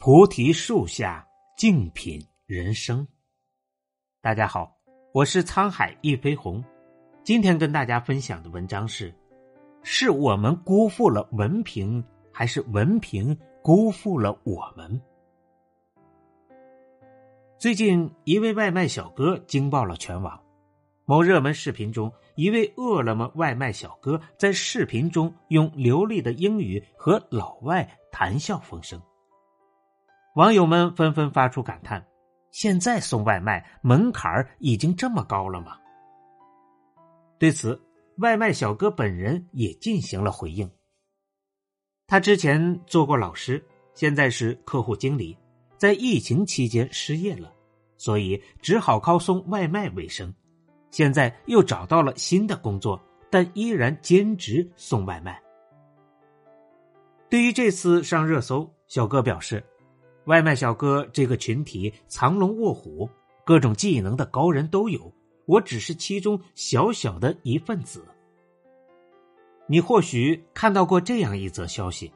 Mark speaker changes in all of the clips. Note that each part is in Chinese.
Speaker 1: 菩提树下静品人生。大家好，我是沧海一飞鸿。今天跟大家分享的文章是：是我们辜负了文凭，还是文凭辜负了我们？最近，一位外卖小哥惊爆了全网。某热门视频中，一位饿了么外卖小哥在视频中用流利的英语和老外谈笑风生。网友们纷纷发出感叹：“现在送外卖门槛已经这么高了吗？”对此，外卖小哥本人也进行了回应。他之前做过老师，现在是客户经理，在疫情期间失业了，所以只好靠送外卖为生。现在又找到了新的工作，但依然兼职送外卖。对于这次上热搜，小哥表示。外卖小哥这个群体藏龙卧虎，各种技能的高人都有，我只是其中小小的一份子。你或许看到过这样一则消息：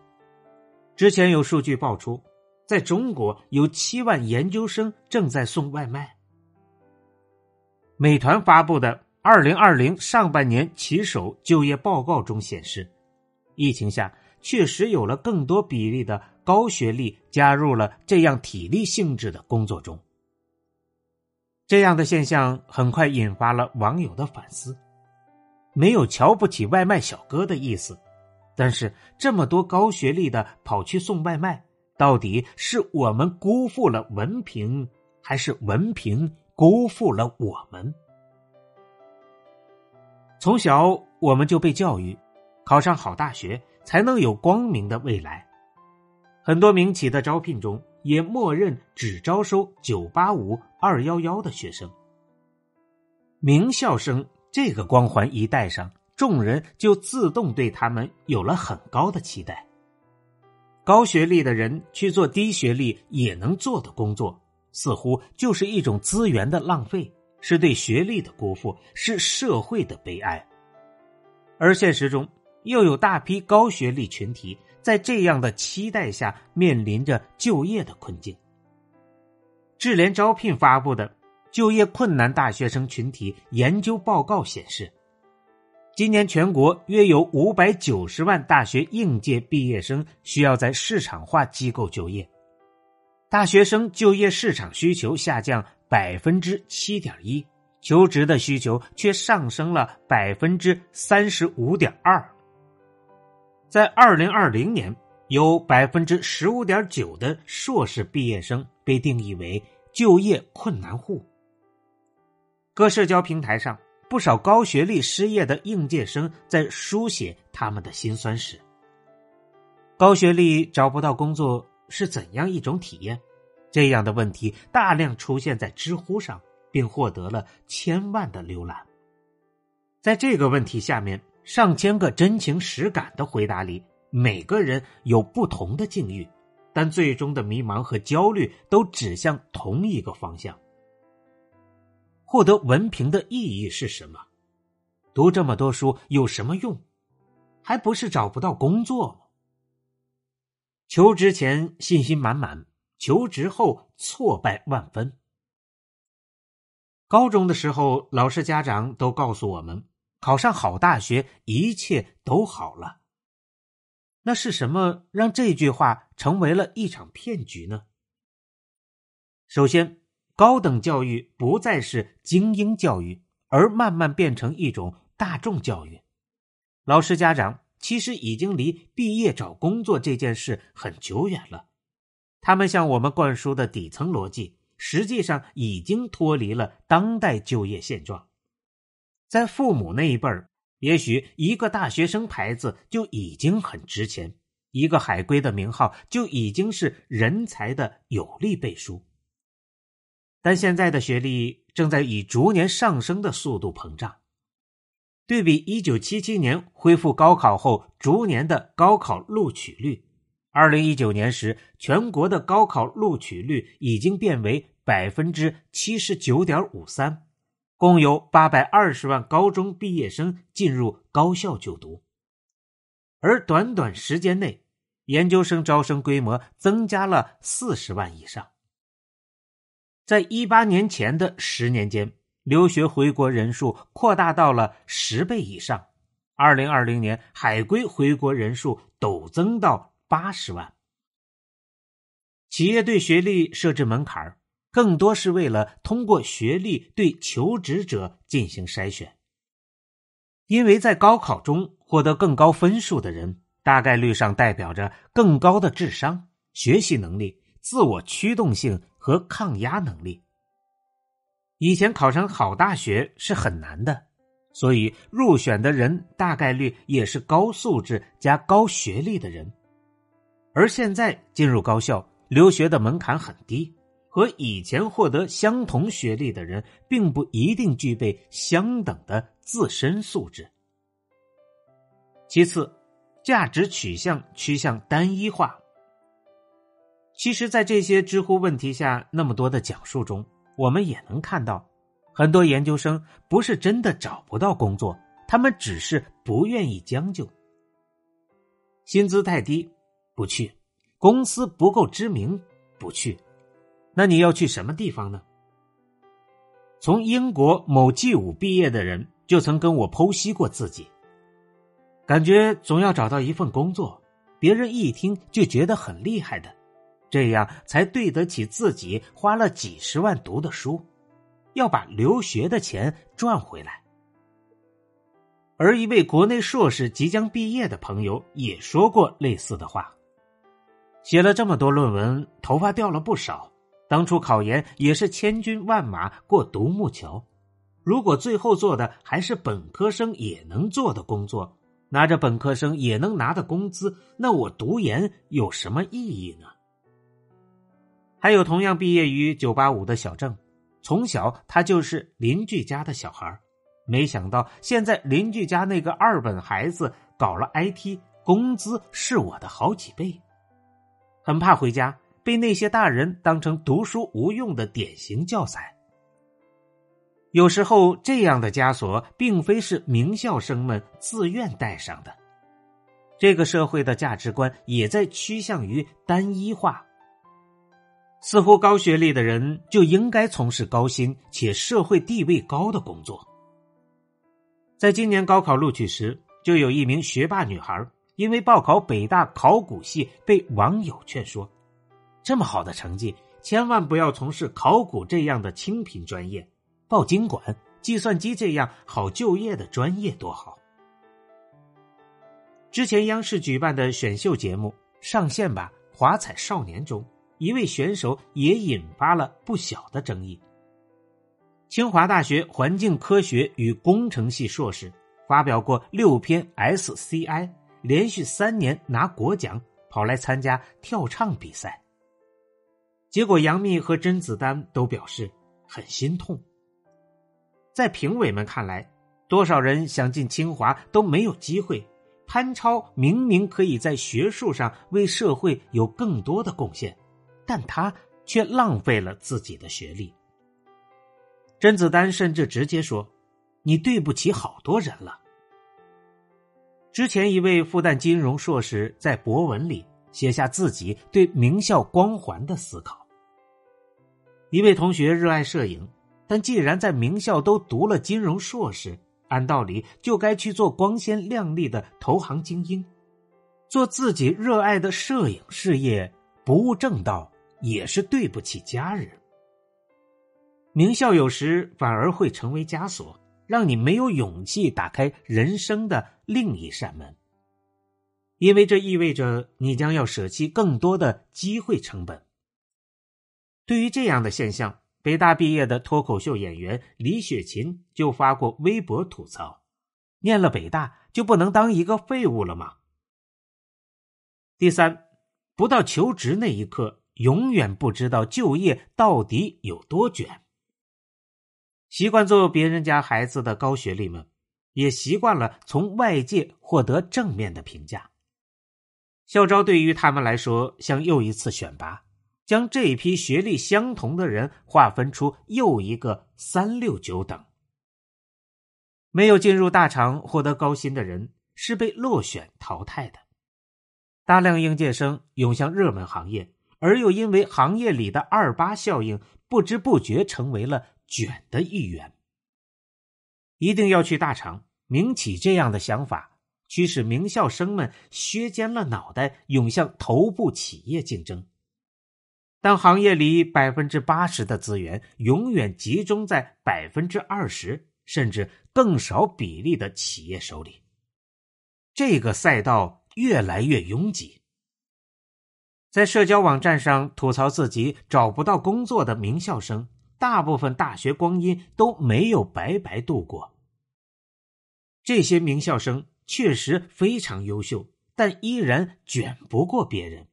Speaker 1: 之前有数据爆出，在中国有七万研究生正在送外卖。美团发布的二零二零上半年骑手就业报告中显示，疫情下确实有了更多比例的。高学历加入了这样体力性质的工作中，这样的现象很快引发了网友的反思。没有瞧不起外卖小哥的意思，但是这么多高学历的跑去送外卖，到底是我们辜负了文凭，还是文凭辜负了我们？从小我们就被教育，考上好大学才能有光明的未来。很多民企的招聘中也默认只招收九八五、二幺幺的学生。名校生这个光环一戴上，众人就自动对他们有了很高的期待。高学历的人去做低学历也能做的工作，似乎就是一种资源的浪费，是对学历的辜负，是社会的悲哀。而现实中，又有大批高学历群体。在这样的期待下，面临着就业的困境。智联招聘发布的就业困难大学生群体研究报告显示，今年全国约有五百九十万大学应届毕业生需要在市场化机构就业，大学生就业市场需求下降百分之七点一，求职的需求却上升了百分之三十五点二。在二零二零年，有百分之十五点九的硕士毕业生被定义为就业困难户。各社交平台上，不少高学历失业的应届生在书写他们的辛酸史。高学历找不到工作是怎样一种体验？这样的问题大量出现在知乎上，并获得了千万的浏览。在这个问题下面。上千个真情实感的回答里，每个人有不同的境遇，但最终的迷茫和焦虑都指向同一个方向：获得文凭的意义是什么？读这么多书有什么用？还不是找不到工作吗？求职前信心满满，求职后挫败万分。高中的时候，老师、家长都告诉我们。考上好大学，一切都好了。那是什么让这句话成为了一场骗局呢？首先，高等教育不再是精英教育，而慢慢变成一种大众教育。老师、家长其实已经离毕业找工作这件事很久远了。他们向我们灌输的底层逻辑，实际上已经脱离了当代就业现状。在父母那一辈儿，也许一个大学生牌子就已经很值钱，一个海归的名号就已经是人才的有力背书。但现在的学历正在以逐年上升的速度膨胀。对比一九七七年恢复高考后逐年的高考录取率，二零一九年时，全国的高考录取率已经变为百分之七十九点五三。共有八百二十万高中毕业生进入高校就读，而短短时间内，研究生招生规模增加了四十万以上。在一八年前的十年间，留学回国人数扩大到了十倍以上。二零二零年，海归回国人数陡增到八十万。企业对学历设置门槛更多是为了通过学历对求职者进行筛选。因为在高考中获得更高分数的人，大概率上代表着更高的智商、学习能力、自我驱动性和抗压能力。以前考上好大学是很难的，所以入选的人大概率也是高素质加高学历的人。而现在进入高校留学的门槛很低，和以前获得相同学历的人并不一定具备相等的。自身素质。其次，价值取向趋向单一化。其实，在这些知乎问题下那么多的讲述中，我们也能看到，很多研究生不是真的找不到工作，他们只是不愿意将就。薪资太低，不去；公司不够知名，不去。那你要去什么地方呢？从英国某 G 五毕业的人。就曾跟我剖析过自己，感觉总要找到一份工作，别人一听就觉得很厉害的，这样才对得起自己花了几十万读的书，要把留学的钱赚回来。而一位国内硕士即将毕业的朋友也说过类似的话，写了这么多论文，头发掉了不少，当初考研也是千军万马过独木桥。如果最后做的还是本科生也能做的工作，拿着本科生也能拿的工资，那我读研有什么意义呢？还有同样毕业于九八五的小郑，从小他就是邻居家的小孩没想到现在邻居家那个二本孩子搞了 IT，工资是我的好几倍，很怕回家被那些大人当成读书无用的典型教材。有时候，这样的枷锁并非是名校生们自愿带上的。这个社会的价值观也在趋向于单一化，似乎高学历的人就应该从事高薪且社会地位高的工作。在今年高考录取时，就有一名学霸女孩因为报考北大考古系，被网友劝说：“这么好的成绩，千万不要从事考古这样的清贫专业。”报经管、计算机这样好就业的专业多好。之前央视举办的选秀节目《上线吧华彩少年》中，一位选手也引发了不小的争议。清华大学环境科学与工程系硕士，发表过六篇 SCI，连续三年拿国奖，跑来参加跳唱比赛。结果杨幂和甄子丹都表示很心痛。在评委们看来，多少人想进清华都没有机会。潘超明明可以在学术上为社会有更多的贡献，但他却浪费了自己的学历。甄子丹甚至直接说：“你对不起好多人了。”之前一位复旦金融硕士在博文里写下自己对名校光环的思考。一位同学热爱摄影。但既然在名校都读了金融硕士，按道理就该去做光鲜亮丽的投行精英，做自己热爱的摄影事业，不务正道也是对不起家人。名校有时反而会成为枷锁，让你没有勇气打开人生的另一扇门，因为这意味着你将要舍弃更多的机会成本。对于这样的现象。北大毕业的脱口秀演员李雪琴就发过微博吐槽：“念了北大就不能当一个废物了吗？”第三，不到求职那一刻，永远不知道就业到底有多卷。习惯做别人家孩子的高学历们，也习惯了从外界获得正面的评价。校招对于他们来说，像又一次选拔。将这一批学历相同的人划分出又一个三六九等。没有进入大厂获得高薪的人是被落选淘汰的。大量应届生涌向热门行业，而又因为行业里的二八效应，不知不觉成为了卷的一员。一定要去大厂、民企，这样的想法驱使名校生们削尖了脑袋涌向头部企业竞争。当行业里百分之八十的资源永远集中在百分之二十甚至更少比例的企业手里，这个赛道越来越拥挤。在社交网站上吐槽自己找不到工作的名校生，大部分大学光阴都没有白白度过。这些名校生确实非常优秀，但依然卷不过别人。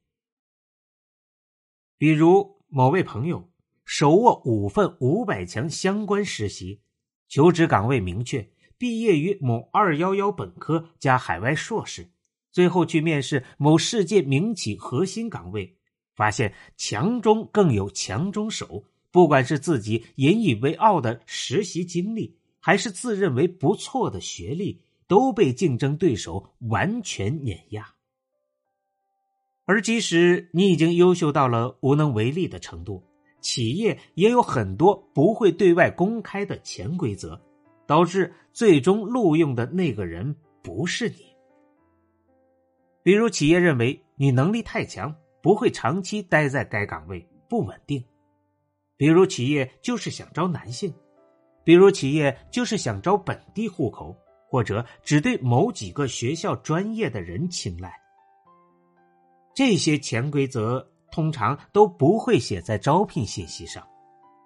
Speaker 1: 比如某位朋友手握五份五百强相关实习，求职岗位明确，毕业于某二幺幺本科加海外硕士，最后去面试某世界名企核心岗位，发现强中更有强中手，不管是自己引以为傲的实习经历，还是自认为不错的学历，都被竞争对手完全碾压。而即使你已经优秀到了无能为力的程度，企业也有很多不会对外公开的潜规则，导致最终录用的那个人不是你。比如，企业认为你能力太强，不会长期待在该岗位，不稳定；比如，企业就是想招男性；比如，企业就是想招本地户口，或者只对某几个学校专业的人青睐。这些潜规则通常都不会写在招聘信息上，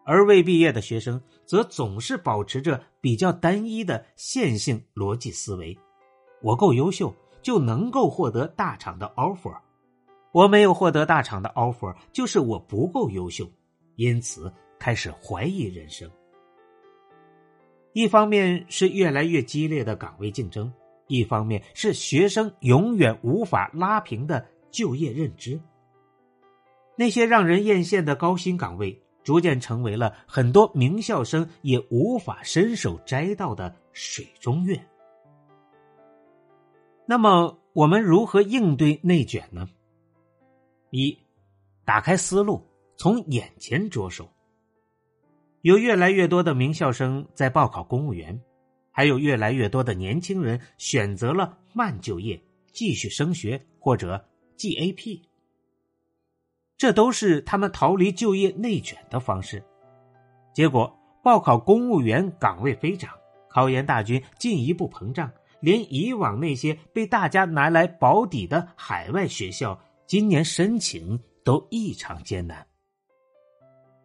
Speaker 1: 而未毕业的学生则总是保持着比较单一的线性逻辑思维：我够优秀就能够获得大厂的 offer，我没有获得大厂的 offer，就是我不够优秀，因此开始怀疑人生。一方面是越来越激烈的岗位竞争，一方面是学生永远无法拉平的。就业认知，那些让人艳羡的高薪岗位，逐渐成为了很多名校生也无法伸手摘到的水中月。那么，我们如何应对内卷呢？一，打开思路，从眼前着手。有越来越多的名校生在报考公务员，还有越来越多的年轻人选择了慢就业，继续升学或者。GAP，这都是他们逃离就业内卷的方式。结果，报考公务员岗位飞涨，考研大军进一步膨胀，连以往那些被大家拿来保底的海外学校，今年申请都异常艰难。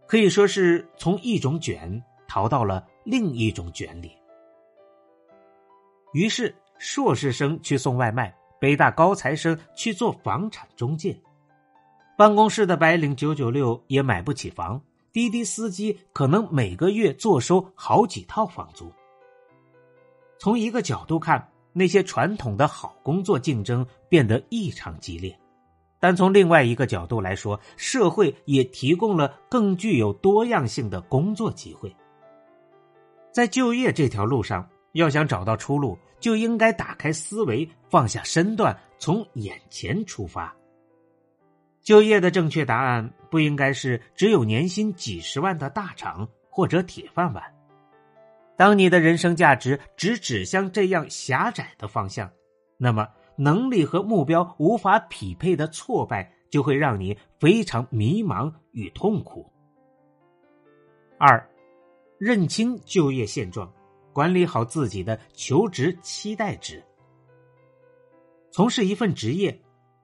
Speaker 1: 可以说是从一种卷逃到了另一种卷里。于是，硕士生去送外卖。北大高材生去做房产中介，办公室的白领九九六也买不起房，滴滴司机可能每个月坐收好几套房租。从一个角度看，那些传统的好工作竞争变得异常激烈，但从另外一个角度来说，社会也提供了更具有多样性的工作机会。在就业这条路上，要想找到出路。就应该打开思维，放下身段，从眼前出发。就业的正确答案不应该是只有年薪几十万的大厂或者铁饭碗。当你的人生价值只指向这样狭窄的方向，那么能力和目标无法匹配的挫败就会让你非常迷茫与痛苦。二，认清就业现状。管理好自己的求职期待值。从事一份职业，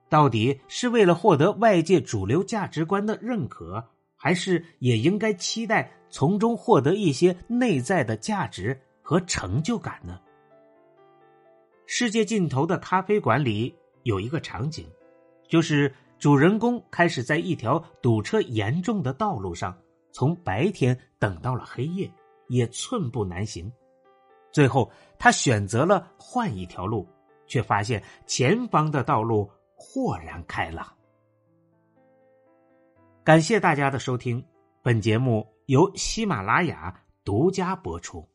Speaker 1: 到底是为了获得外界主流价值观的认可，还是也应该期待从中获得一些内在的价值和成就感呢？世界尽头的咖啡馆里有一个场景，就是主人公开始在一条堵车严重的道路上，从白天等到了黑夜，也寸步难行。最后，他选择了换一条路，却发现前方的道路豁然开朗。感谢大家的收听，本节目由喜马拉雅独家播出。